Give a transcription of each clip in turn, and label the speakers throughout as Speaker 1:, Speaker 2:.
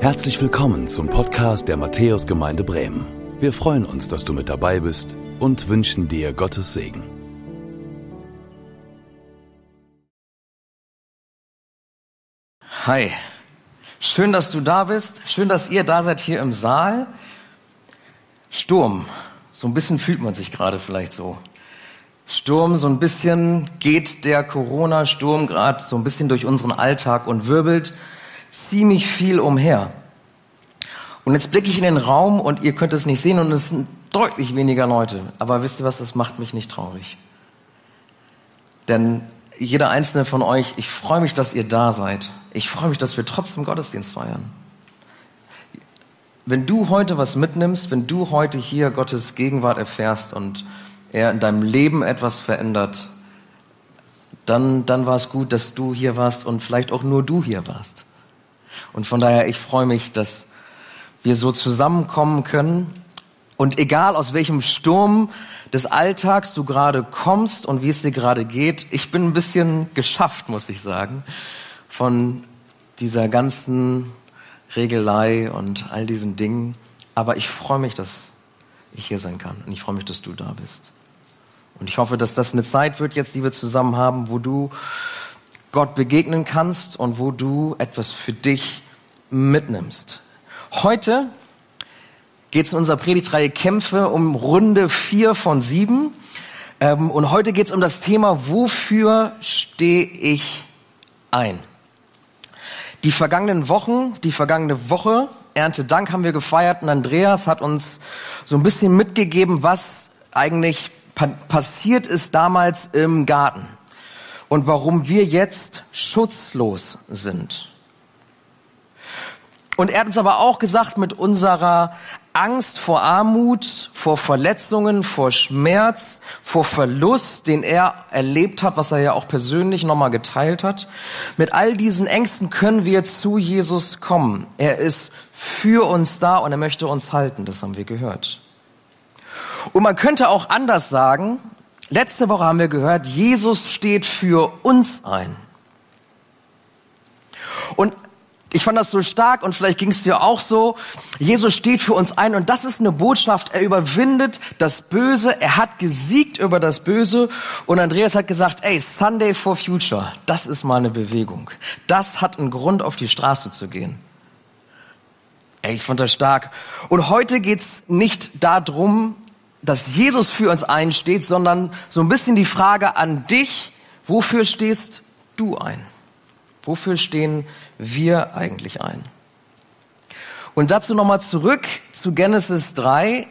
Speaker 1: Herzlich willkommen zum Podcast der Matthäusgemeinde Bremen. Wir freuen uns, dass du mit dabei bist und wünschen dir Gottes Segen.
Speaker 2: Hi, schön, dass du da bist. Schön, dass ihr da seid hier im Saal. Sturm, so ein bisschen fühlt man sich gerade vielleicht so. Sturm, so ein bisschen geht der Corona-Sturm gerade so ein bisschen durch unseren Alltag und wirbelt ziemlich viel umher. Und jetzt blicke ich in den Raum und ihr könnt es nicht sehen und es sind deutlich weniger Leute. Aber wisst ihr was, das macht mich nicht traurig. Denn jeder einzelne von euch, ich freue mich, dass ihr da seid. Ich freue mich, dass wir trotzdem Gottesdienst feiern. Wenn du heute was mitnimmst, wenn du heute hier Gottes Gegenwart erfährst und er in deinem Leben etwas verändert, dann, dann war es gut, dass du hier warst und vielleicht auch nur du hier warst. Und von daher, ich freue mich, dass wir so zusammenkommen können. Und egal aus welchem Sturm des Alltags du gerade kommst und wie es dir gerade geht, ich bin ein bisschen geschafft, muss ich sagen, von dieser ganzen Regelei und all diesen Dingen. Aber ich freue mich, dass ich hier sein kann. Und ich freue mich, dass du da bist. Und ich hoffe, dass das eine Zeit wird jetzt, die wir zusammen haben, wo du Gott begegnen kannst und wo du etwas für dich mitnimmst. Heute geht es in unserer Predigtreihe Kämpfe um Runde vier von sieben. Ähm, und heute geht es um das Thema, wofür stehe ich ein? Die vergangenen Wochen, die vergangene Woche, Erntedank haben wir gefeiert und Andreas hat uns so ein bisschen mitgegeben, was eigentlich passiert ist damals im Garten und warum wir jetzt schutzlos sind. Und er hat uns aber auch gesagt, mit unserer Angst vor Armut, vor Verletzungen, vor Schmerz, vor Verlust, den er erlebt hat, was er ja auch persönlich nochmal geteilt hat, mit all diesen Ängsten können wir zu Jesus kommen. Er ist für uns da und er möchte uns halten, das haben wir gehört. Und man könnte auch anders sagen, letzte Woche haben wir gehört, Jesus steht für uns ein. Und ich fand das so stark und vielleicht ging es dir auch so. Jesus steht für uns ein und das ist eine Botschaft. Er überwindet das Böse. Er hat gesiegt über das Böse. Und Andreas hat gesagt, ey, Sunday for Future, das ist mal eine Bewegung. Das hat einen Grund, auf die Straße zu gehen. Ey, ich fand das stark. Und heute geht's nicht darum, dass Jesus für uns einsteht, sondern so ein bisschen die Frage an dich, wofür stehst du ein? Wofür stehen wir eigentlich ein? Und dazu nochmal zurück zu Genesis 3.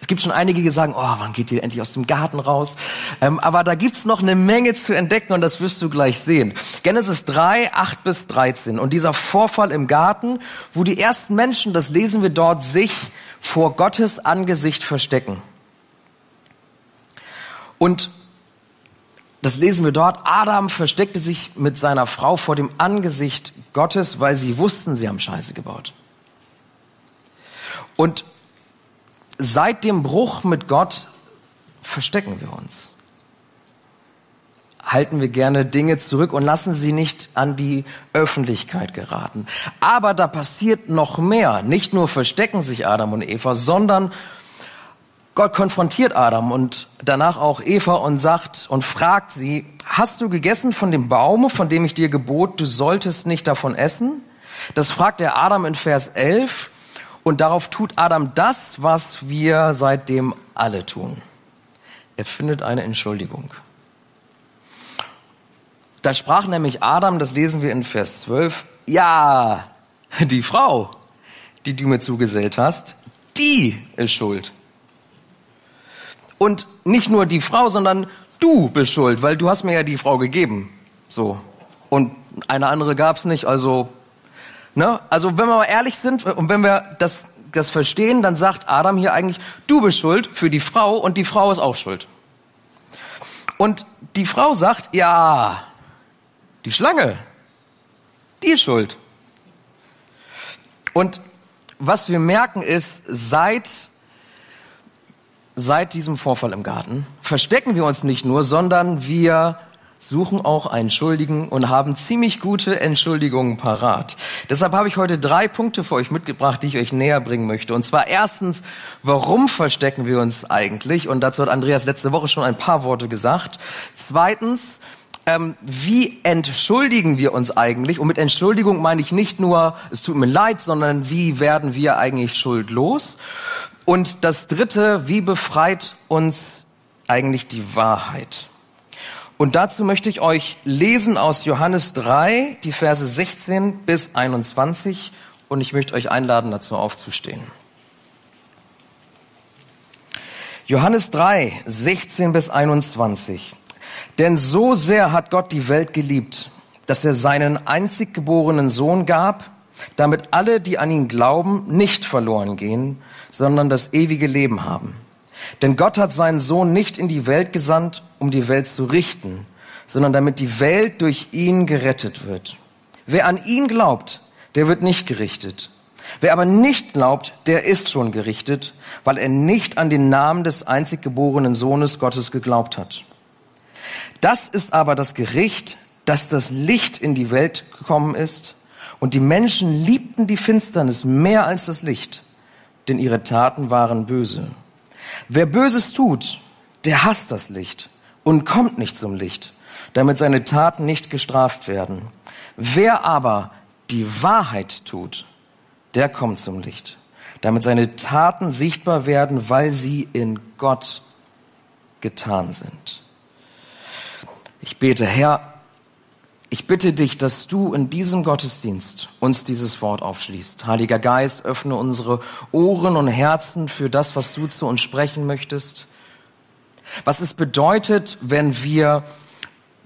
Speaker 2: Es gibt schon einige, die sagen, oh, wann geht ihr endlich aus dem Garten raus? Ähm, aber da gibt's noch eine Menge zu entdecken und das wirst du gleich sehen. Genesis 3, 8 bis 13. Und dieser Vorfall im Garten, wo die ersten Menschen, das lesen wir dort, sich vor Gottes Angesicht verstecken. Und das lesen wir dort. Adam versteckte sich mit seiner Frau vor dem Angesicht Gottes, weil sie wussten, sie haben Scheiße gebaut. Und seit dem Bruch mit Gott verstecken wir uns. Halten wir gerne Dinge zurück und lassen sie nicht an die Öffentlichkeit geraten. Aber da passiert noch mehr. Nicht nur verstecken sich Adam und Eva, sondern Gott konfrontiert Adam und danach auch Eva und sagt und fragt sie, hast du gegessen von dem Baum, von dem ich dir gebot, du solltest nicht davon essen? Das fragt er Adam in Vers 11 und darauf tut Adam das, was wir seitdem alle tun. Er findet eine Entschuldigung. Da sprach nämlich Adam, das lesen wir in Vers 12, ja, die Frau, die du mir zugesellt hast, die ist schuld und nicht nur die Frau, sondern du bist schuld, weil du hast mir ja die Frau gegeben. So. Und eine andere gab's nicht, also, ne? Also, wenn wir mal ehrlich sind und wenn wir das, das verstehen, dann sagt Adam hier eigentlich, du bist schuld für die Frau und die Frau ist auch schuld. Und die Frau sagt, ja, die Schlange, die ist schuld. Und was wir merken ist, seit seit diesem Vorfall im Garten verstecken wir uns nicht nur, sondern wir suchen auch einen Schuldigen und haben ziemlich gute Entschuldigungen parat. Deshalb habe ich heute drei Punkte für euch mitgebracht, die ich euch näher bringen möchte. Und zwar erstens, warum verstecken wir uns eigentlich? Und dazu hat Andreas letzte Woche schon ein paar Worte gesagt. Zweitens, ähm, wie entschuldigen wir uns eigentlich? Und mit Entschuldigung meine ich nicht nur, es tut mir leid, sondern wie werden wir eigentlich schuldlos? Und das Dritte, wie befreit uns eigentlich die Wahrheit? Und dazu möchte ich euch lesen aus Johannes 3, die Verse 16 bis 21. Und ich möchte euch einladen, dazu aufzustehen. Johannes 3, 16 bis 21. Denn so sehr hat Gott die Welt geliebt, dass er seinen einzig geborenen Sohn gab, damit alle, die an ihn glauben, nicht verloren gehen, sondern das ewige Leben haben. Denn Gott hat seinen Sohn nicht in die Welt gesandt, um die Welt zu richten, sondern damit die Welt durch ihn gerettet wird. Wer an ihn glaubt, der wird nicht gerichtet. Wer aber nicht glaubt, der ist schon gerichtet, weil er nicht an den Namen des einzig geborenen Sohnes Gottes geglaubt hat. Das ist aber das Gericht, dass das Licht in die Welt gekommen ist und die Menschen liebten die Finsternis mehr als das Licht, denn ihre Taten waren böse. Wer Böses tut, der hasst das Licht und kommt nicht zum Licht, damit seine Taten nicht gestraft werden. Wer aber die Wahrheit tut, der kommt zum Licht, damit seine Taten sichtbar werden, weil sie in Gott getan sind. Ich bete, Herr, ich bitte dich, dass du in diesem Gottesdienst uns dieses Wort aufschließt. Heiliger Geist, öffne unsere Ohren und Herzen für das, was du zu uns sprechen möchtest. Was es bedeutet, wenn wir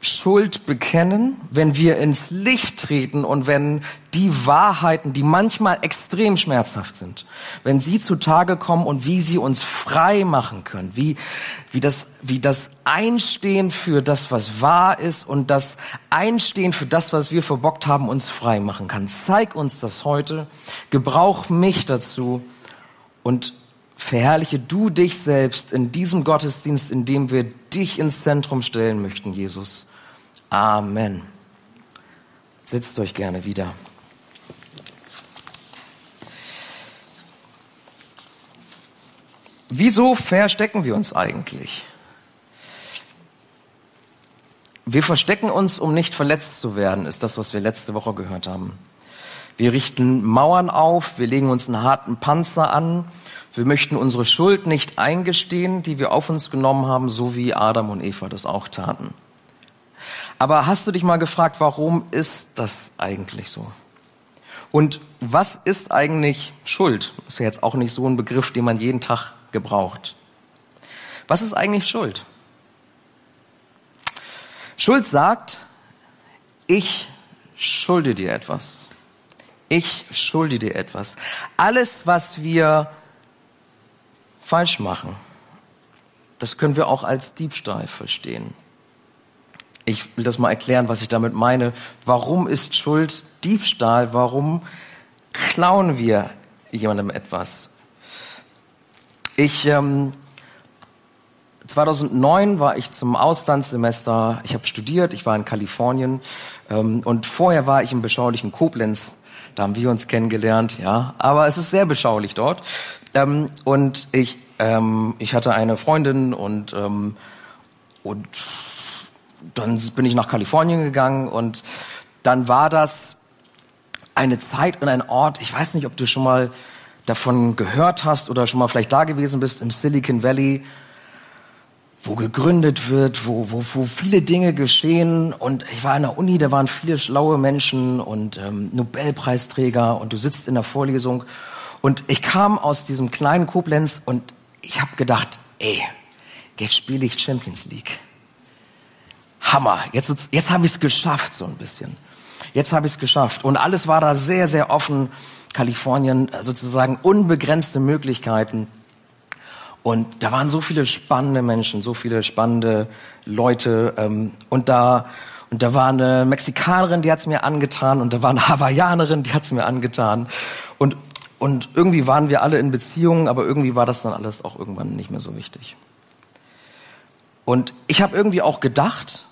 Speaker 2: Schuld bekennen, wenn wir ins Licht treten und wenn die Wahrheiten, die manchmal extrem schmerzhaft sind, wenn sie zutage kommen und wie sie uns frei machen können, wie, wie, das, wie das Einstehen für das, was wahr ist und das Einstehen für das, was wir verbockt haben, uns frei machen kann. Zeig uns das heute, gebrauch mich dazu und verherrliche du dich selbst in diesem Gottesdienst, in dem wir dich ins Zentrum stellen möchten, Jesus. Amen. Setzt euch gerne wieder. Wieso verstecken wir uns eigentlich? Wir verstecken uns, um nicht verletzt zu werden, ist das, was wir letzte Woche gehört haben. Wir richten Mauern auf, wir legen uns einen harten Panzer an, wir möchten unsere Schuld nicht eingestehen, die wir auf uns genommen haben, so wie Adam und Eva das auch taten. Aber hast du dich mal gefragt, warum ist das eigentlich so? Und was ist eigentlich Schuld? Das ist ja jetzt auch nicht so ein Begriff, den man jeden Tag gebraucht. Was ist eigentlich Schuld? Schuld sagt, ich schulde dir etwas. Ich schulde dir etwas. Alles, was wir falsch machen, das können wir auch als Diebstahl verstehen. Ich will das mal erklären, was ich damit meine. Warum ist Schuld Diebstahl? Warum klauen wir jemandem etwas? Ich ähm, 2009 war ich zum Auslandssemester. Ich habe studiert. Ich war in Kalifornien ähm, und vorher war ich im beschaulichen Koblenz. Da haben wir uns kennengelernt, ja. Aber es ist sehr beschaulich dort. Ähm, und ich, ähm, ich hatte eine Freundin und ähm, und dann bin ich nach Kalifornien gegangen und dann war das eine Zeit und ein Ort, ich weiß nicht, ob du schon mal davon gehört hast oder schon mal vielleicht da gewesen bist im Silicon Valley, wo gegründet wird, wo, wo, wo viele Dinge geschehen. Und ich war in der Uni, da waren viele schlaue Menschen und ähm, Nobelpreisträger und du sitzt in der Vorlesung. Und ich kam aus diesem kleinen Koblenz und ich habe gedacht, ey, jetzt spiele ich Champions League. Hammer. Jetzt, jetzt habe ich es geschafft, so ein bisschen. Jetzt habe ich es geschafft. Und alles war da sehr, sehr offen. Kalifornien äh, sozusagen unbegrenzte Möglichkeiten. Und da waren so viele spannende Menschen, so viele spannende Leute. Ähm, und da und da war eine Mexikanerin, die hat's mir angetan. Und da war eine Hawaiianerin, die hat's mir angetan. Und und irgendwie waren wir alle in Beziehungen, aber irgendwie war das dann alles auch irgendwann nicht mehr so wichtig. Und ich habe irgendwie auch gedacht,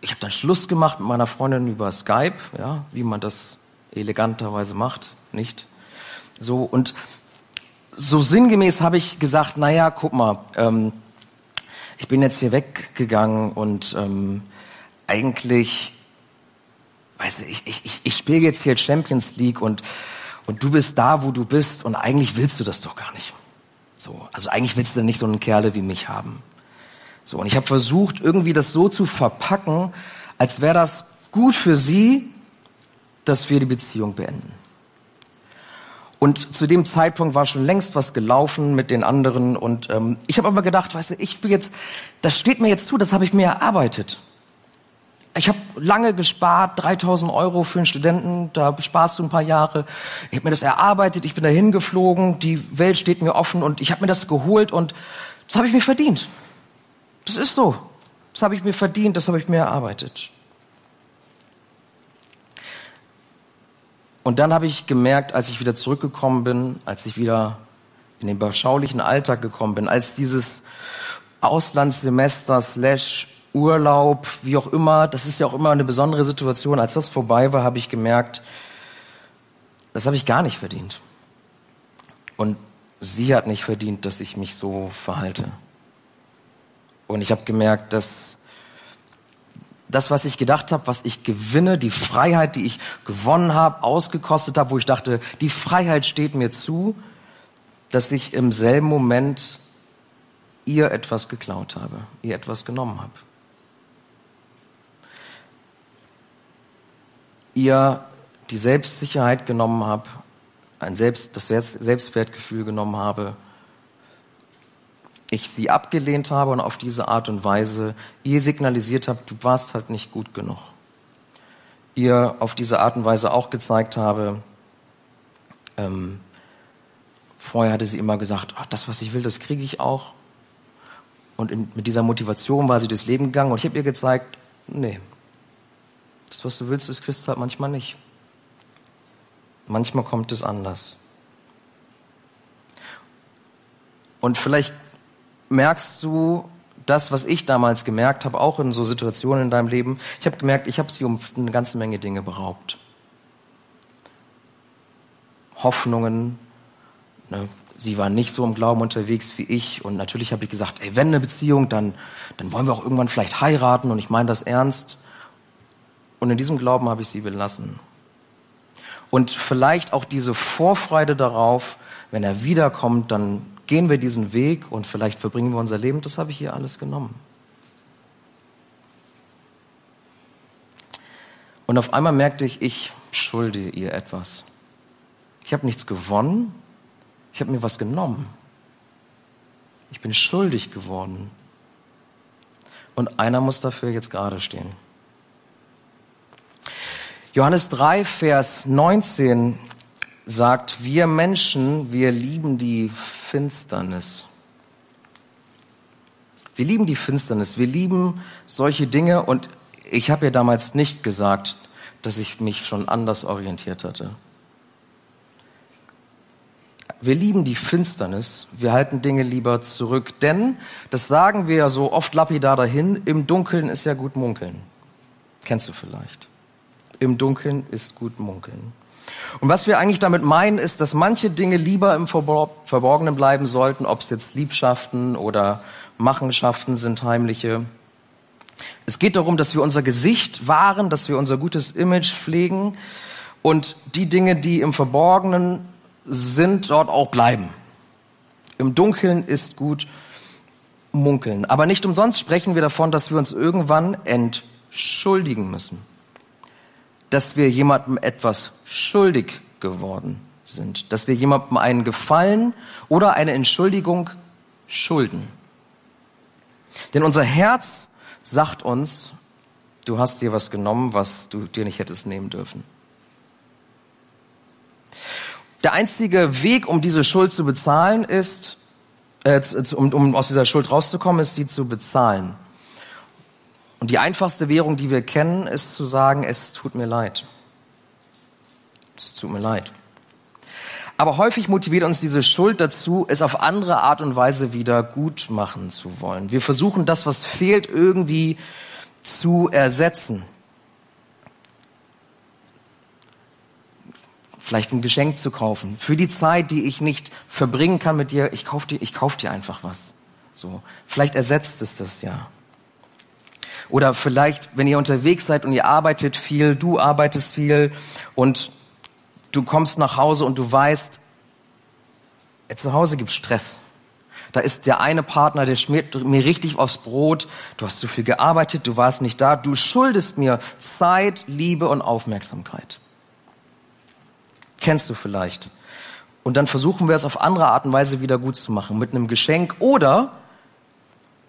Speaker 2: ich habe dann Schluss gemacht mit meiner Freundin über Skype, ja, wie man das eleganterweise macht, nicht? So und so sinngemäß habe ich gesagt, naja, guck mal, ähm, ich bin jetzt hier weggegangen und ähm, eigentlich, weißt du, ich, ich, ich spiele jetzt hier Champions League und, und du bist da, wo du bist und eigentlich willst du das doch gar nicht. So, also eigentlich willst du nicht so einen Kerle wie mich haben. So, und ich habe versucht, irgendwie das so zu verpacken, als wäre das gut für sie, dass wir die Beziehung beenden. Und zu dem Zeitpunkt war schon längst was gelaufen mit den anderen. Und ähm, ich habe aber gedacht, weißt du, ich bin jetzt, das steht mir jetzt zu, das habe ich mir erarbeitet. Ich habe lange gespart, 3000 Euro für einen Studenten, da sparst du ein paar Jahre. Ich habe mir das erarbeitet, ich bin dahin geflogen, die Welt steht mir offen und ich habe mir das geholt und das habe ich mir verdient. Das ist so. Das habe ich mir verdient, das habe ich mir erarbeitet. Und dann habe ich gemerkt, als ich wieder zurückgekommen bin, als ich wieder in den beschaulichen Alltag gekommen bin, als dieses Auslandssemester slash Urlaub, wie auch immer, das ist ja auch immer eine besondere Situation. Als das vorbei war, habe ich gemerkt, das habe ich gar nicht verdient. Und sie hat nicht verdient, dass ich mich so verhalte. Und ich habe gemerkt, dass das, was ich gedacht habe, was ich gewinne, die Freiheit, die ich gewonnen habe, ausgekostet habe, wo ich dachte, die Freiheit steht mir zu, dass ich im selben Moment ihr etwas geklaut habe, ihr etwas genommen habe. Ihr die Selbstsicherheit genommen habe, ein Selbst, das Selbstwertgefühl genommen habe, ich sie abgelehnt habe und auf diese Art und Weise ihr signalisiert habe, du warst halt nicht gut genug. Ihr auf diese Art und Weise auch gezeigt habe, ähm, vorher hatte sie immer gesagt, ach, das, was ich will, das kriege ich auch. Und in, mit dieser Motivation war sie durchs Leben gegangen und ich habe ihr gezeigt, nee, das, was du willst, das kriegst du halt manchmal nicht. Manchmal kommt es anders. Und vielleicht merkst du das, was ich damals gemerkt habe, auch in so Situationen in deinem Leben. Ich habe gemerkt, ich habe sie um eine ganze Menge Dinge beraubt. Hoffnungen. Ne? Sie war nicht so im Glauben unterwegs wie ich. Und natürlich habe ich gesagt, ey, wenn eine Beziehung, dann, dann wollen wir auch irgendwann vielleicht heiraten. Und ich meine das ernst. Und in diesem Glauben habe ich sie belassen. Und vielleicht auch diese Vorfreude darauf, wenn er wiederkommt, dann gehen wir diesen Weg und vielleicht verbringen wir unser Leben. Das habe ich hier alles genommen. Und auf einmal merkte ich, ich schulde ihr etwas. Ich habe nichts gewonnen, ich habe mir was genommen. Ich bin schuldig geworden. Und einer muss dafür jetzt gerade stehen. Johannes 3, Vers 19 sagt, wir Menschen, wir lieben die Finsternis. Wir lieben die Finsternis, wir lieben solche Dinge und ich habe ja damals nicht gesagt, dass ich mich schon anders orientiert hatte. Wir lieben die Finsternis, wir halten Dinge lieber zurück, denn, das sagen wir ja so oft lapidar dahin, im Dunkeln ist ja gut munkeln. Kennst du vielleicht. Im Dunkeln ist gut munkeln. Und was wir eigentlich damit meinen, ist, dass manche Dinge lieber im Verborgenen bleiben sollten, ob es jetzt Liebschaften oder Machenschaften sind, heimliche. Es geht darum, dass wir unser Gesicht wahren, dass wir unser gutes Image pflegen und die Dinge, die im Verborgenen sind, dort auch bleiben. Im Dunkeln ist gut munkeln. Aber nicht umsonst sprechen wir davon, dass wir uns irgendwann entschuldigen müssen dass wir jemandem etwas schuldig geworden sind, dass wir jemandem einen Gefallen oder eine Entschuldigung schulden. Denn unser Herz sagt uns, du hast dir was genommen, was du dir nicht hättest nehmen dürfen. Der einzige Weg, um diese Schuld zu bezahlen, ist, äh, um, um aus dieser Schuld rauszukommen, ist, sie zu bezahlen. Und die einfachste Währung, die wir kennen, ist zu sagen, es tut mir leid. Es tut mir leid. Aber häufig motiviert uns diese Schuld dazu, es auf andere Art und Weise wieder gut machen zu wollen. Wir versuchen das, was fehlt, irgendwie zu ersetzen. Vielleicht ein Geschenk zu kaufen. Für die Zeit, die ich nicht verbringen kann mit dir, ich kauf dir, kauf dir einfach was. So. Vielleicht ersetzt es das ja. Oder vielleicht, wenn ihr unterwegs seid und ihr arbeitet viel, du arbeitest viel und du kommst nach Hause und du weißt, zu Hause gibt Stress. Da ist der eine Partner, der schmiert mir richtig aufs Brot. Du hast zu viel gearbeitet, du warst nicht da. Du schuldest mir Zeit, Liebe und Aufmerksamkeit. Kennst du vielleicht. Und dann versuchen wir es auf andere Art und Weise wieder gut zu machen, mit einem Geschenk oder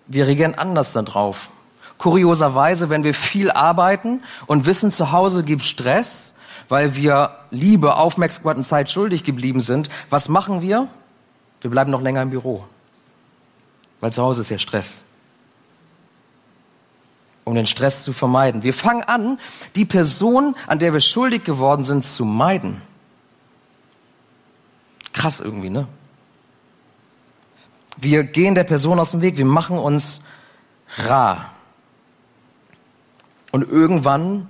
Speaker 2: wir reagieren anders darauf. Kurioserweise, wenn wir viel arbeiten und wissen, zu Hause gibt Stress, weil wir Liebe, Aufmerksamkeit und Zeit schuldig geblieben sind, was machen wir? Wir bleiben noch länger im Büro. Weil zu Hause ist ja Stress. Um den Stress zu vermeiden. Wir fangen an, die Person, an der wir schuldig geworden sind, zu meiden. Krass irgendwie, ne? Wir gehen der Person aus dem Weg, wir machen uns rar. Und irgendwann,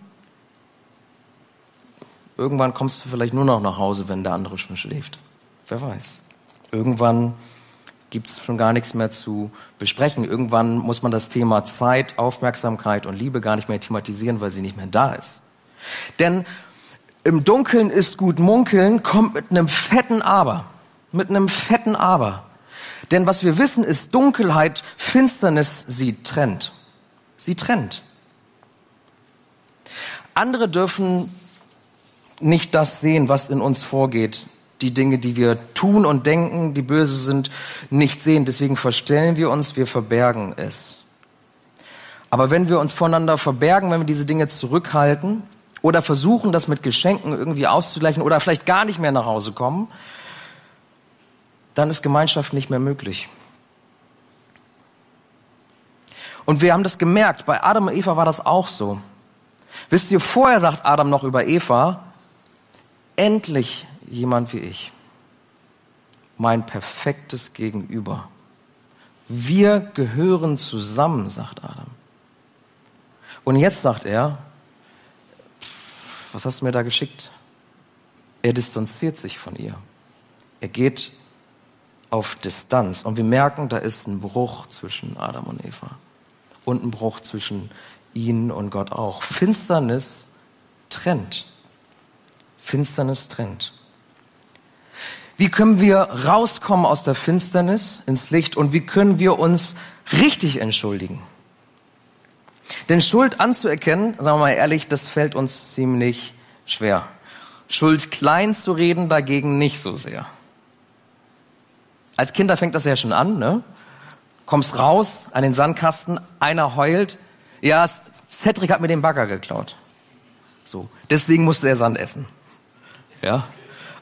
Speaker 2: irgendwann kommst du vielleicht nur noch nach Hause, wenn der andere schon schläft. Wer weiß. Irgendwann gibt es schon gar nichts mehr zu besprechen. Irgendwann muss man das Thema Zeit, Aufmerksamkeit und Liebe gar nicht mehr thematisieren, weil sie nicht mehr da ist. Denn im Dunkeln ist gut munkeln, kommt mit einem fetten Aber. Mit einem fetten Aber. Denn was wir wissen ist, Dunkelheit, Finsternis, sie trennt. Sie trennt. Andere dürfen nicht das sehen, was in uns vorgeht die Dinge, die wir tun und denken, die böse sind, nicht sehen. Deswegen verstellen wir uns, wir verbergen es. Aber wenn wir uns voneinander verbergen, wenn wir diese Dinge zurückhalten oder versuchen, das mit Geschenken irgendwie auszugleichen oder vielleicht gar nicht mehr nach Hause kommen, dann ist Gemeinschaft nicht mehr möglich. Und wir haben das gemerkt, bei Adam und Eva war das auch so. Wisst ihr, vorher sagt Adam noch über Eva, endlich jemand wie ich. Mein perfektes Gegenüber. Wir gehören zusammen, sagt Adam. Und jetzt sagt er, was hast du mir da geschickt? Er distanziert sich von ihr. Er geht auf Distanz. Und wir merken, da ist ein Bruch zwischen Adam und Eva. Und ein Bruch zwischen ihnen und Gott auch. Finsternis trennt. Finsternis trennt. Wie können wir rauskommen aus der Finsternis ins Licht und wie können wir uns richtig entschuldigen? Denn Schuld anzuerkennen, sagen wir mal ehrlich, das fällt uns ziemlich schwer. Schuld klein zu reden dagegen nicht so sehr. Als Kinder fängt das ja schon an, ne? Kommst raus an den Sandkasten, einer heult. Ja, Cedric hat mir den Bagger geklaut. So. Deswegen musste er Sand essen. Ja.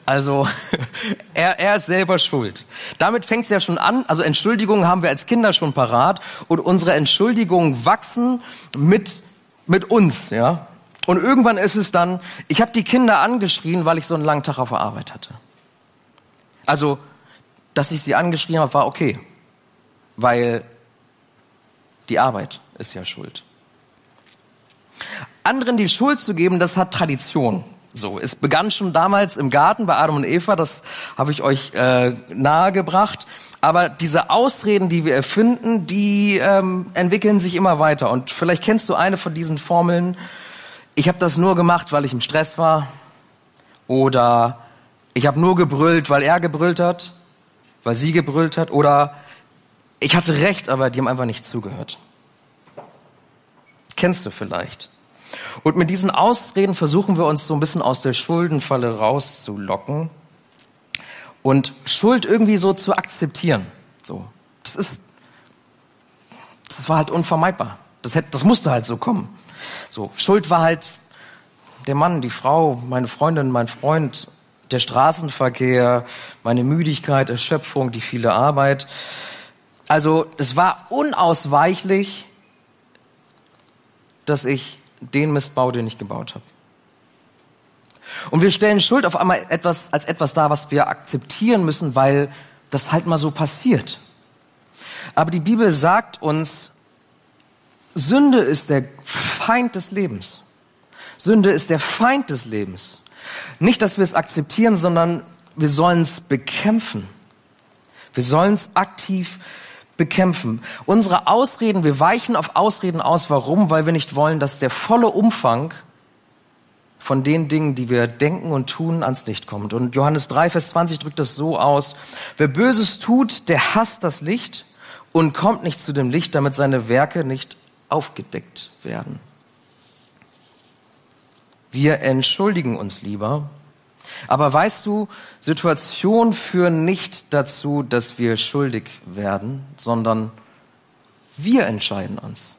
Speaker 2: Also er, er ist selber schuld. Damit fängt es ja schon an. Also Entschuldigungen haben wir als Kinder schon parat und unsere Entschuldigungen wachsen mit mit uns, ja. Und irgendwann ist es dann, ich habe die Kinder angeschrien, weil ich so einen langen Tag auf der Arbeit hatte. Also, dass ich sie angeschrien habe, war okay, weil die Arbeit ist ja schuld. Anderen die Schuld zu geben, das hat Tradition. So, es begann schon damals im Garten bei Adam und Eva, das habe ich euch äh, nahegebracht. Aber diese Ausreden, die wir erfinden, die ähm, entwickeln sich immer weiter. Und vielleicht kennst du eine von diesen Formeln. Ich habe das nur gemacht, weil ich im Stress war. Oder ich habe nur gebrüllt, weil er gebrüllt hat, weil sie gebrüllt hat. Oder ich hatte recht, aber die haben einfach nicht zugehört. Kennst du vielleicht? Und mit diesen Ausreden versuchen wir uns so ein bisschen aus der Schuldenfalle rauszulocken und Schuld irgendwie so zu akzeptieren. So, das ist, das war halt unvermeidbar. Das, hätte, das musste halt so kommen. So, Schuld war halt der Mann, die Frau, meine Freundin, mein Freund, der Straßenverkehr, meine Müdigkeit, Erschöpfung, die viele Arbeit. Also es war unausweichlich, dass ich den Missbau, den ich gebaut habe. Und wir stellen Schuld auf einmal etwas, als etwas dar, was wir akzeptieren müssen, weil das halt mal so passiert. Aber die Bibel sagt uns, Sünde ist der Feind des Lebens. Sünde ist der Feind des Lebens. Nicht, dass wir es akzeptieren, sondern wir sollen es bekämpfen. Wir sollen es aktiv bekämpfen. Unsere Ausreden, wir weichen auf Ausreden aus. Warum? Weil wir nicht wollen, dass der volle Umfang von den Dingen, die wir denken und tun, ans Licht kommt. Und Johannes 3, Vers 20 drückt das so aus. Wer Böses tut, der hasst das Licht und kommt nicht zu dem Licht, damit seine Werke nicht aufgedeckt werden. Wir entschuldigen uns lieber. Aber weißt du, Situationen führen nicht dazu, dass wir schuldig werden, sondern wir entscheiden uns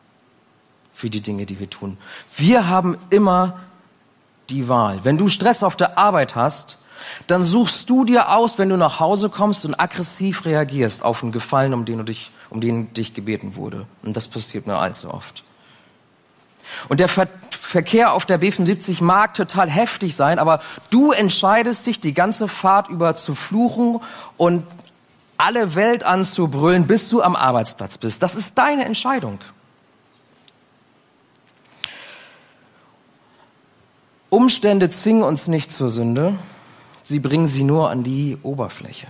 Speaker 2: für die Dinge, die wir tun. Wir haben immer die Wahl. Wenn du Stress auf der Arbeit hast, dann suchst du dir aus, wenn du nach Hause kommst und aggressiv reagierst auf einen Gefallen, um den, du dich, um den dich gebeten wurde. Und das passiert mir allzu oft. Und der Verkehr auf der B75 mag total heftig sein, aber du entscheidest dich, die ganze Fahrt über zu fluchen und alle Welt anzubrüllen, bis du am Arbeitsplatz bist. Das ist deine Entscheidung. Umstände zwingen uns nicht zur Sünde, sie bringen sie nur an die Oberfläche.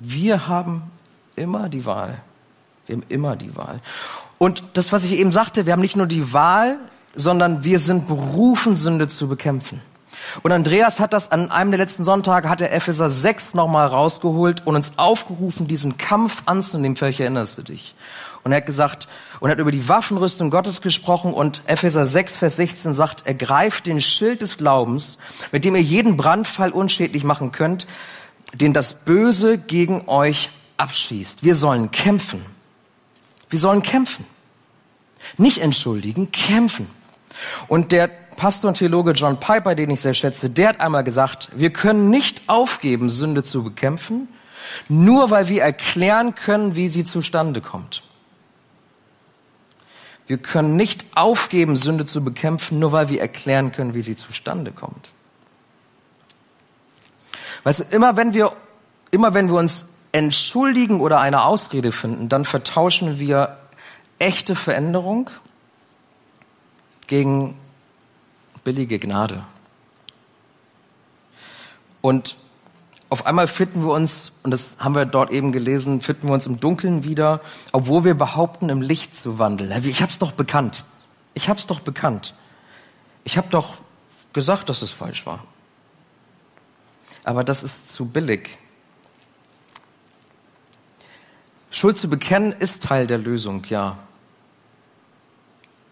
Speaker 2: Wir haben immer die Wahl. Wir haben immer die Wahl. Und das, was ich eben sagte, wir haben nicht nur die Wahl, sondern wir sind berufen, Sünde zu bekämpfen. Und Andreas hat das an einem der letzten Sonntage, hat er Epheser 6 nochmal rausgeholt und uns aufgerufen, diesen Kampf anzunehmen. Vielleicht erinnerst du dich. Und er hat gesagt, und hat über die Waffenrüstung Gottes gesprochen und Epheser 6, Vers 16 sagt, ergreift den Schild des Glaubens, mit dem ihr jeden Brandfall unschädlich machen könnt, den das Böse gegen euch abschießt. Wir sollen kämpfen. Wir sollen kämpfen. Nicht entschuldigen, kämpfen. Und der Pastor und Theologe John Piper, den ich sehr schätze, der hat einmal gesagt, wir können nicht aufgeben, Sünde zu bekämpfen, nur weil wir erklären können, wie sie zustande kommt. Wir können nicht aufgeben, Sünde zu bekämpfen, nur weil wir erklären können, wie sie zustande kommt. Weißt du, immer wenn wir, immer wenn wir uns entschuldigen oder eine Ausrede finden, dann vertauschen wir echte Veränderung gegen billige Gnade. Und auf einmal finden wir uns, und das haben wir dort eben gelesen, finden wir uns im Dunkeln wieder, obwohl wir behaupten, im Licht zu wandeln. Ich habe es doch bekannt. Ich habe es doch bekannt. Ich habe doch gesagt, dass es falsch war. Aber das ist zu billig. Schuld zu bekennen ist Teil der Lösung, ja.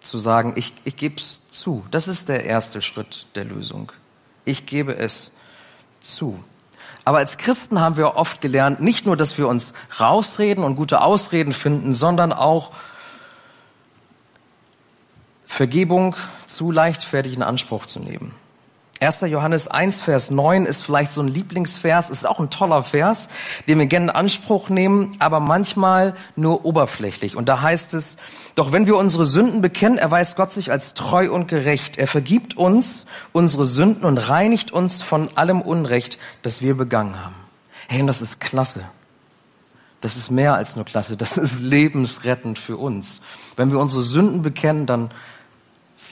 Speaker 2: Zu sagen, ich, ich gebe es zu. Das ist der erste Schritt der Lösung. Ich gebe es zu. Aber als Christen haben wir oft gelernt, nicht nur, dass wir uns rausreden und gute Ausreden finden, sondern auch Vergebung zu leichtfertig in Anspruch zu nehmen. 1. Johannes 1, Vers 9 ist vielleicht so ein Lieblingsvers, ist auch ein toller Vers, den wir gerne in Anspruch nehmen, aber manchmal nur oberflächlich. Und da heißt es, doch wenn wir unsere Sünden bekennen, erweist Gott sich als treu und gerecht. Er vergibt uns unsere Sünden und reinigt uns von allem Unrecht, das wir begangen haben. Hey, und das ist klasse. Das ist mehr als nur klasse. Das ist lebensrettend für uns. Wenn wir unsere Sünden bekennen, dann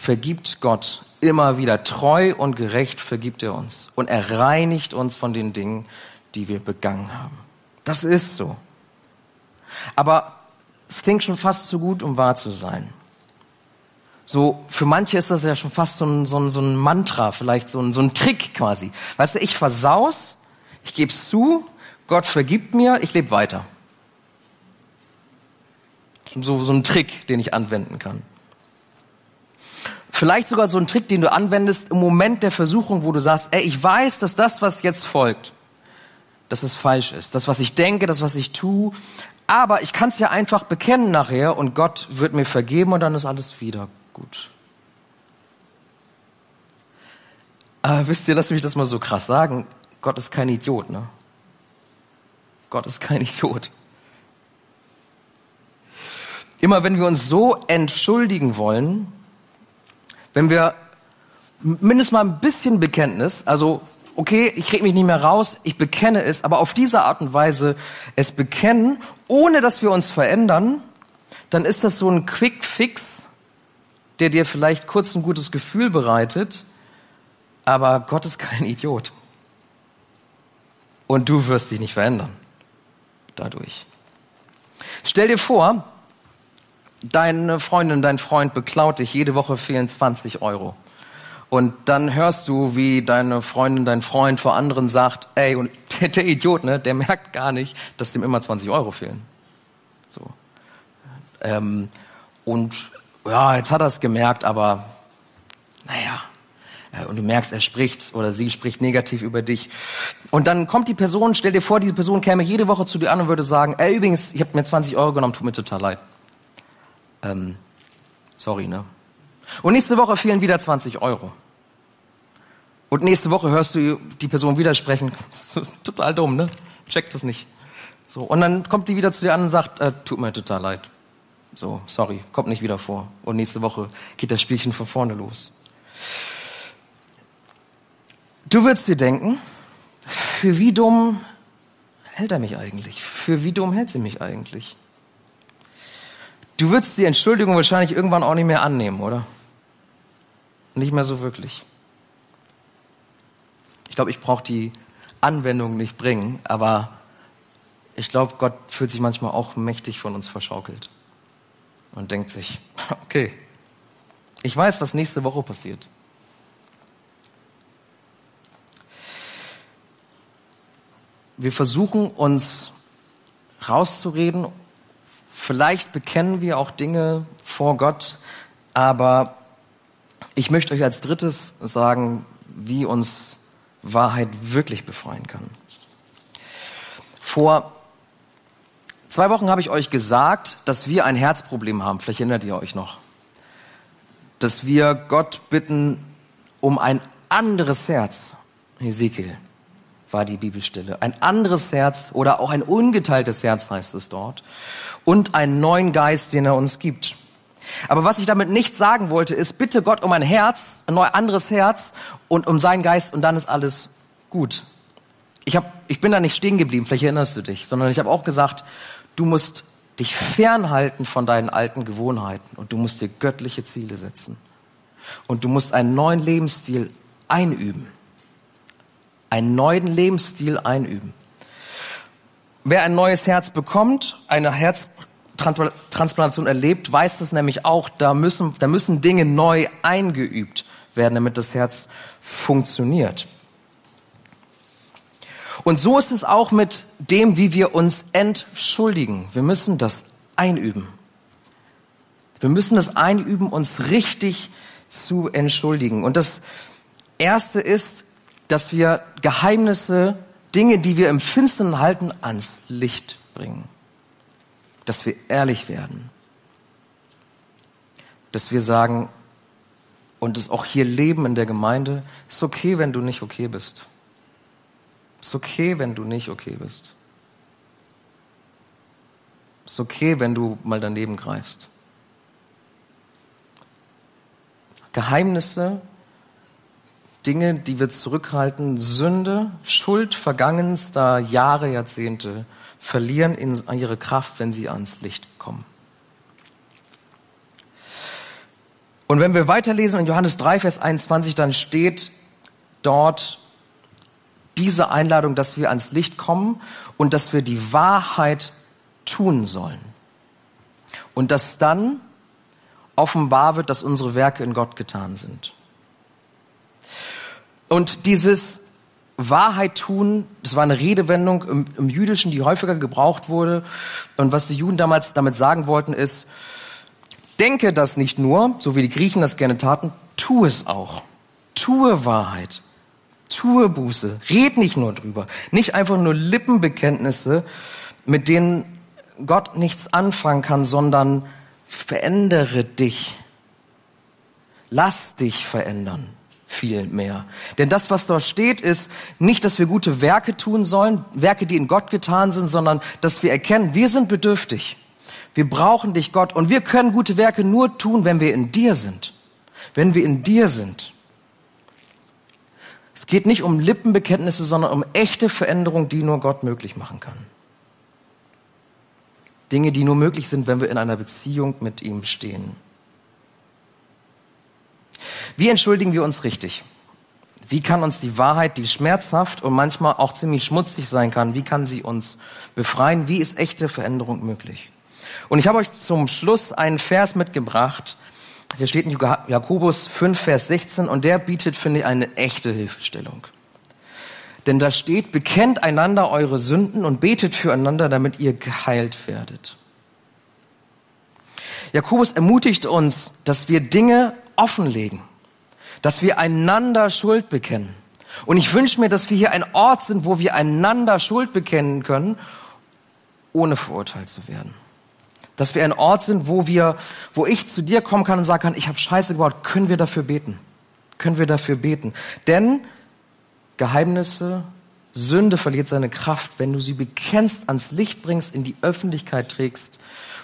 Speaker 2: vergibt Gott immer wieder. Treu und gerecht vergibt er uns. Und er reinigt uns von den Dingen, die wir begangen haben. Das ist so. Aber es klingt schon fast zu gut, um wahr zu sein. So, für manche ist das ja schon fast so ein, so ein, so ein Mantra, vielleicht so ein, so ein Trick quasi. Weißt du, ich versaus, ich gebe es zu, Gott vergibt mir, ich lebe weiter. So, so ein Trick, den ich anwenden kann. Vielleicht sogar so ein Trick, den du anwendest im Moment der Versuchung, wo du sagst, ey, ich weiß, dass das, was jetzt folgt, dass es falsch ist. Das, was ich denke, das, was ich tue. Aber ich kann es ja einfach bekennen nachher und Gott wird mir vergeben und dann ist alles wieder gut. Aber wisst ihr, lass mich das mal so krass sagen. Gott ist kein Idiot, ne? Gott ist kein Idiot. Immer wenn wir uns so entschuldigen wollen, wenn wir mindestens mal ein bisschen Bekenntnis, also okay, ich rede mich nicht mehr raus, ich bekenne es, aber auf diese Art und Weise es bekennen, ohne dass wir uns verändern, dann ist das so ein Quick Fix der dir vielleicht kurz ein gutes Gefühl bereitet, aber Gott ist kein Idiot. Und du wirst dich nicht verändern dadurch. Stell dir vor, deine Freundin, dein Freund beklaut dich, jede Woche fehlen 20 Euro. Und dann hörst du, wie deine Freundin, dein Freund vor anderen sagt, ey, und der, der Idiot, ne, der merkt gar nicht, dass dem immer 20 Euro fehlen. So. Ähm, und ja, jetzt hat er es gemerkt, aber naja. Äh, und du merkst, er spricht oder sie spricht negativ über dich. Und dann kommt die Person, stell dir vor, diese Person käme jede Woche zu dir an und würde sagen, ey, übrigens, ich habe mir 20 Euro genommen, tut mir total leid. Ähm, sorry, ne? Und nächste Woche fehlen wieder 20 Euro. Und nächste Woche hörst du die Person widersprechen. total dumm, ne? Check das nicht. So. Und dann kommt die wieder zu dir an und sagt, äh, tut mir total leid. So, sorry, kommt nicht wieder vor. Und nächste Woche geht das Spielchen von vorne los. Du würdest dir denken, für wie dumm hält er mich eigentlich? Für wie dumm hält sie mich eigentlich? Du würdest die Entschuldigung wahrscheinlich irgendwann auch nicht mehr annehmen, oder? Nicht mehr so wirklich. Ich glaube, ich brauche die Anwendung nicht bringen, aber ich glaube, Gott fühlt sich manchmal auch mächtig von uns verschaukelt und denkt sich, okay, ich weiß, was nächste Woche passiert. Wir versuchen uns rauszureden. Vielleicht bekennen wir auch Dinge vor Gott, aber ich möchte euch als drittes sagen, wie uns Wahrheit wirklich befreien kann. Vor zwei Wochen habe ich euch gesagt, dass wir ein Herzproblem haben. Vielleicht erinnert ihr euch noch. Dass wir Gott bitten um ein anderes Herz. Ezekiel war die Bibelstelle. Ein anderes Herz oder auch ein ungeteiltes Herz heißt es dort. Und einen neuen Geist, den er uns gibt. Aber was ich damit nicht sagen wollte, ist, bitte Gott um ein Herz, ein neu anderes Herz und um seinen Geist und dann ist alles gut. Ich, hab, ich bin da nicht stehen geblieben, vielleicht erinnerst du dich, sondern ich habe auch gesagt, du musst dich fernhalten von deinen alten Gewohnheiten und du musst dir göttliche Ziele setzen. Und du musst einen neuen Lebensstil einüben. Einen neuen Lebensstil einüben. Wer ein neues Herz bekommt, eine Herztransplantation erlebt, weiß das nämlich auch, da müssen, da müssen Dinge neu eingeübt werden, damit das Herz funktioniert. Und so ist es auch mit dem, wie wir uns entschuldigen. Wir müssen das einüben. Wir müssen das einüben, uns richtig zu entschuldigen. Und das Erste ist, dass wir Geheimnisse, Dinge, die wir im Finstern halten, ans Licht bringen. Dass wir ehrlich werden. Dass wir sagen, und es auch hier leben in der Gemeinde, ist okay, wenn du nicht okay bist. Ist okay, wenn du nicht okay bist. Ist okay, wenn du mal daneben greifst. Geheimnisse, Dinge, die wir zurückhalten, Sünde, Schuld vergangenster Jahre, Jahrzehnte, verlieren in ihre Kraft, wenn sie ans Licht kommen. Und wenn wir weiterlesen in Johannes 3, Vers 21, dann steht dort, diese Einladung, dass wir ans Licht kommen und dass wir die Wahrheit tun sollen. Und dass dann offenbar wird, dass unsere Werke in Gott getan sind. Und dieses Wahrheit tun, das war eine Redewendung im, im, Jüdischen, die häufiger gebraucht wurde. Und was die Juden damals damit sagen wollten, ist, denke das nicht nur, so wie die Griechen das gerne taten, tu es auch. Tue Wahrheit. Tue Buße. Red nicht nur drüber. Nicht einfach nur Lippenbekenntnisse, mit denen Gott nichts anfangen kann, sondern verändere dich. Lass dich verändern viel mehr. Denn das, was dort steht, ist nicht, dass wir gute Werke tun sollen, Werke, die in Gott getan sind, sondern dass wir erkennen, wir sind bedürftig. Wir brauchen dich, Gott. Und wir können gute Werke nur tun, wenn wir in dir sind. Wenn wir in dir sind. Es geht nicht um Lippenbekenntnisse, sondern um echte Veränderung, die nur Gott möglich machen kann. Dinge, die nur möglich sind, wenn wir in einer Beziehung mit ihm stehen. Wie entschuldigen wir uns richtig? Wie kann uns die Wahrheit, die schmerzhaft und manchmal auch ziemlich schmutzig sein kann, wie kann sie uns befreien? Wie ist echte Veränderung möglich? Und ich habe euch zum Schluss einen Vers mitgebracht. Der steht in Jakobus 5, Vers 16 und der bietet, finde ich, eine echte Hilfestellung. Denn da steht, bekennt einander eure Sünden und betet füreinander, damit ihr geheilt werdet. Jakobus ermutigt uns, dass wir Dinge offenlegen, dass wir einander Schuld bekennen. Und ich wünsche mir, dass wir hier ein Ort sind, wo wir einander Schuld bekennen können, ohne verurteilt zu werden. Dass wir ein Ort sind, wo wir, wo ich zu dir kommen kann und sagen kann, ich habe Scheiße gebaut, können wir dafür beten? Können wir dafür beten? Denn Geheimnisse, Sünde verliert seine Kraft, wenn du sie bekennst, ans Licht bringst, in die Öffentlichkeit trägst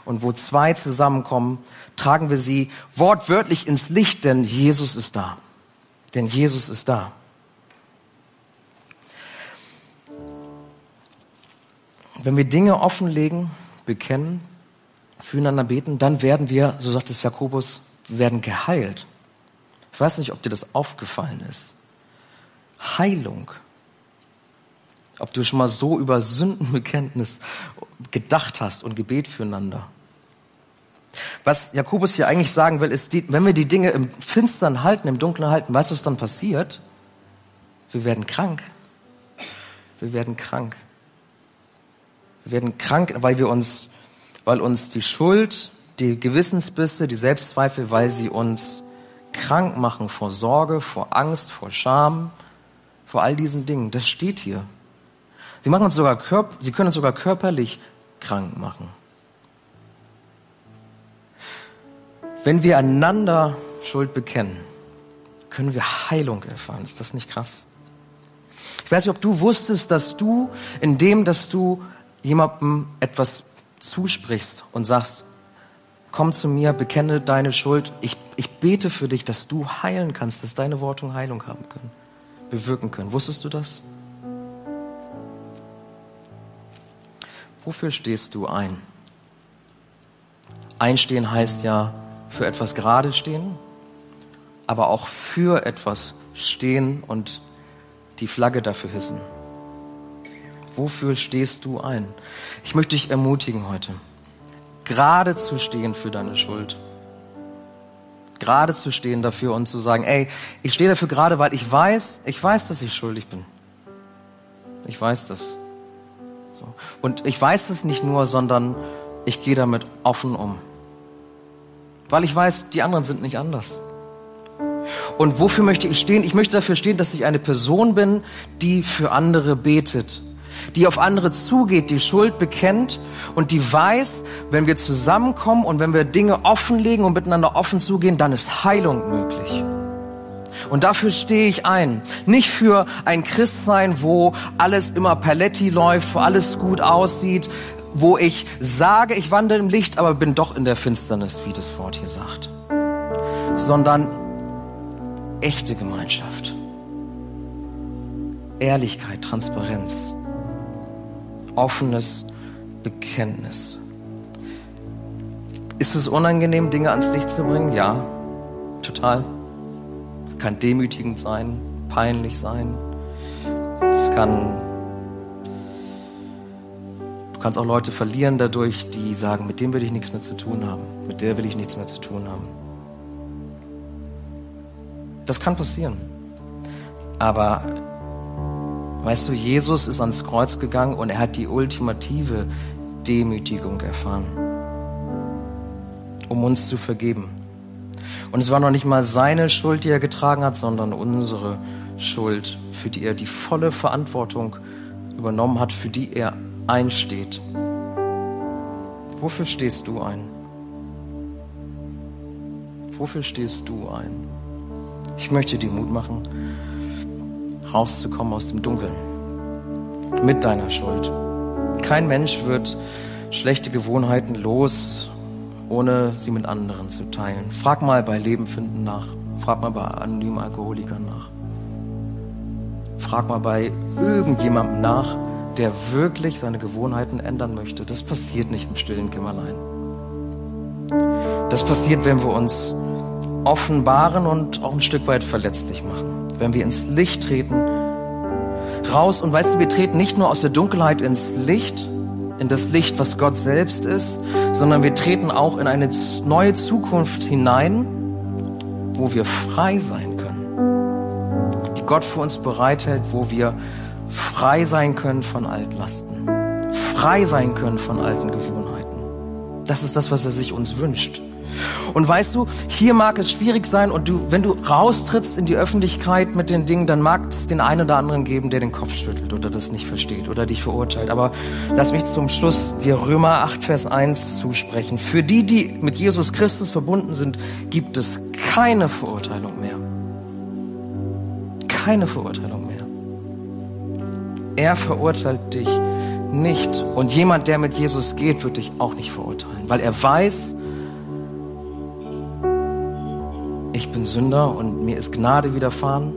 Speaker 2: und wo zwei zusammenkommen, tragen wir sie wortwörtlich ins Licht, denn Jesus ist da. Denn Jesus ist da. Wenn wir Dinge offenlegen, bekennen, füreinander beten, dann werden wir, so sagt es Jakobus, werden geheilt. Ich weiß nicht, ob dir das aufgefallen ist. Heilung. Ob du schon mal so über Sündenbekenntnis gedacht hast und Gebet füreinander. Was Jakobus hier eigentlich sagen will, ist, die, wenn wir die Dinge im Finstern halten, im Dunkeln halten, weißt du, was dann passiert? Wir werden krank. Wir werden krank. Wir werden krank, weil wir uns, weil uns die Schuld, die Gewissensbisse, die Selbstzweifel, weil sie uns krank machen vor Sorge, vor Angst, vor Scham, vor all diesen Dingen. Das steht hier. Sie machen uns sogar, sie können uns sogar körperlich krank machen. Wenn wir einander Schuld bekennen, können wir Heilung erfahren. Ist das nicht krass? Ich weiß nicht, ob du wusstest, dass du, indem, dass du jemandem etwas zusprichst und sagst, komm zu mir, bekenne deine Schuld, ich, ich bete für dich, dass du heilen kannst, dass deine Worte Heilung haben können, bewirken können. Wusstest du das? Wofür stehst du ein? Einstehen heißt ja, für etwas gerade stehen, aber auch für etwas stehen und die Flagge dafür hissen. Wofür stehst du ein? Ich möchte dich ermutigen heute, gerade zu stehen für deine Schuld. Gerade zu stehen dafür und zu sagen, ey, ich stehe dafür gerade, weil ich weiß, ich weiß, dass ich schuldig bin. Ich weiß das. So. Und ich weiß das nicht nur, sondern ich gehe damit offen um weil ich weiß, die anderen sind nicht anders. Und wofür möchte ich stehen? Ich möchte dafür stehen, dass ich eine Person bin, die für andere betet, die auf andere zugeht, die Schuld bekennt und die weiß, wenn wir zusammenkommen und wenn wir Dinge offenlegen und miteinander offen zugehen, dann ist Heilung möglich. Und dafür stehe ich ein. Nicht für ein Christsein, wo alles immer paletti läuft, wo alles gut aussieht, wo ich sage, ich wandle im Licht, aber bin doch in der Finsternis, wie das Wort hier sagt. Sondern echte Gemeinschaft. Ehrlichkeit, Transparenz. Offenes Bekenntnis. Ist es unangenehm, Dinge ans Licht zu bringen? Ja, total. Kann demütigend sein, peinlich sein. Es kann kannst auch Leute verlieren dadurch, die sagen, mit dem will ich nichts mehr zu tun haben. Mit der will ich nichts mehr zu tun haben. Das kann passieren. Aber weißt du, Jesus ist ans Kreuz gegangen und er hat die ultimative Demütigung erfahren, um uns zu vergeben. Und es war noch nicht mal seine Schuld, die er getragen hat, sondern unsere Schuld, für die er die volle Verantwortung übernommen hat, für die er einsteht. Wofür stehst du ein? Wofür stehst du ein? Ich möchte dir Mut machen, rauszukommen aus dem Dunkeln mit deiner Schuld. Kein Mensch wird schlechte Gewohnheiten los, ohne sie mit anderen zu teilen. Frag mal bei Leben finden nach. Frag mal bei anonymen Alkoholikern nach. Frag mal bei irgendjemandem nach, der wirklich seine Gewohnheiten ändern möchte. Das passiert nicht im stillen Kämmerlein. Das passiert, wenn wir uns offenbaren und auch ein Stück weit verletzlich machen. Wenn wir ins Licht treten, raus und weißt du, wir treten nicht nur aus der Dunkelheit ins Licht, in das Licht, was Gott selbst ist, sondern wir treten auch in eine neue Zukunft hinein, wo wir frei sein können, die Gott für uns bereithält, wo wir frei sein können von Altlasten, frei sein können von alten Gewohnheiten. Das ist das, was er sich uns wünscht. Und weißt du, hier mag es schwierig sein und du, wenn du raustrittst in die Öffentlichkeit mit den Dingen, dann mag es den einen oder anderen geben, der den Kopf schüttelt oder das nicht versteht oder dich verurteilt. Aber lass mich zum Schluss dir Römer 8, Vers 1 zusprechen. Für die, die mit Jesus Christus verbunden sind, gibt es keine Verurteilung mehr. Keine Verurteilung mehr. Er verurteilt dich nicht. Und jemand, der mit Jesus geht, wird dich auch nicht verurteilen, weil er weiß, ich bin Sünder und mir ist Gnade widerfahren.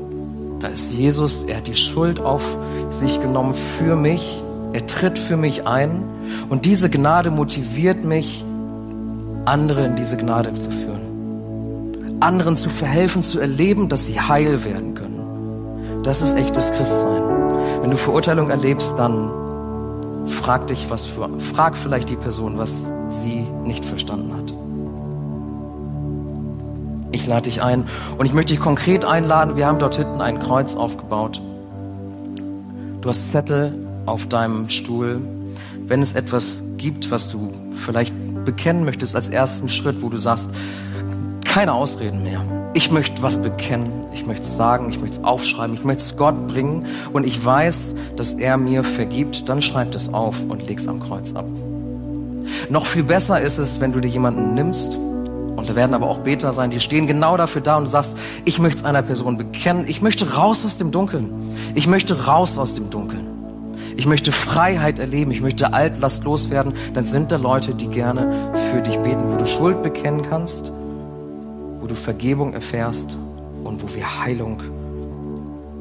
Speaker 2: Da ist Jesus, er hat die Schuld auf sich genommen für mich. Er tritt für mich ein. Und diese Gnade motiviert mich, andere in diese Gnade zu führen. Anderen zu verhelfen, zu erleben, dass sie heil werden können. Das ist echtes Christsein. Wenn du Verurteilung erlebst, dann frag dich, was für, frag vielleicht die Person, was sie nicht verstanden hat. Ich lade dich ein und ich möchte dich konkret einladen. Wir haben dort hinten ein Kreuz aufgebaut. Du hast Zettel auf deinem Stuhl. Wenn es etwas gibt, was du vielleicht bekennen möchtest als ersten Schritt, wo du sagst, keine Ausreden mehr. Ich möchte was bekennen, ich möchte es sagen, ich möchte es aufschreiben, ich möchte es Gott bringen und ich weiß, dass er mir vergibt, dann schreib es auf und leg es am Kreuz ab. Noch viel besser ist es, wenn du dir jemanden nimmst, da werden aber auch Beter sein, die stehen genau dafür da und du sagst, ich möchte es einer Person bekennen, ich möchte raus aus dem Dunkeln. Ich möchte raus aus dem Dunkeln. Ich möchte Freiheit erleben, ich möchte Altlast loswerden, dann sind da Leute, die gerne für dich beten, wo du Schuld bekennen kannst, wo du Vergebung erfährst und wo wir Heilung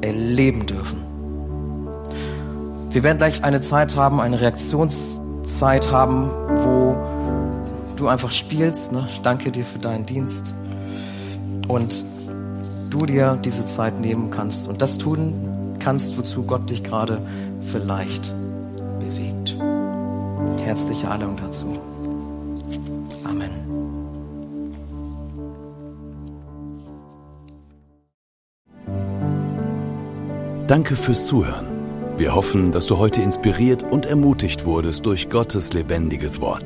Speaker 2: erleben dürfen. Wir werden gleich eine Zeit haben, eine Reaktionszeit haben, wo du einfach spielst. Ne? Ich danke dir für deinen Dienst. Und du dir diese Zeit nehmen kannst und das tun kannst, wozu Gott dich gerade vielleicht bewegt. Herzliche Einladung dazu. Amen.
Speaker 1: Danke fürs Zuhören. Wir hoffen, dass du heute inspiriert und ermutigt wurdest durch Gottes lebendiges Wort.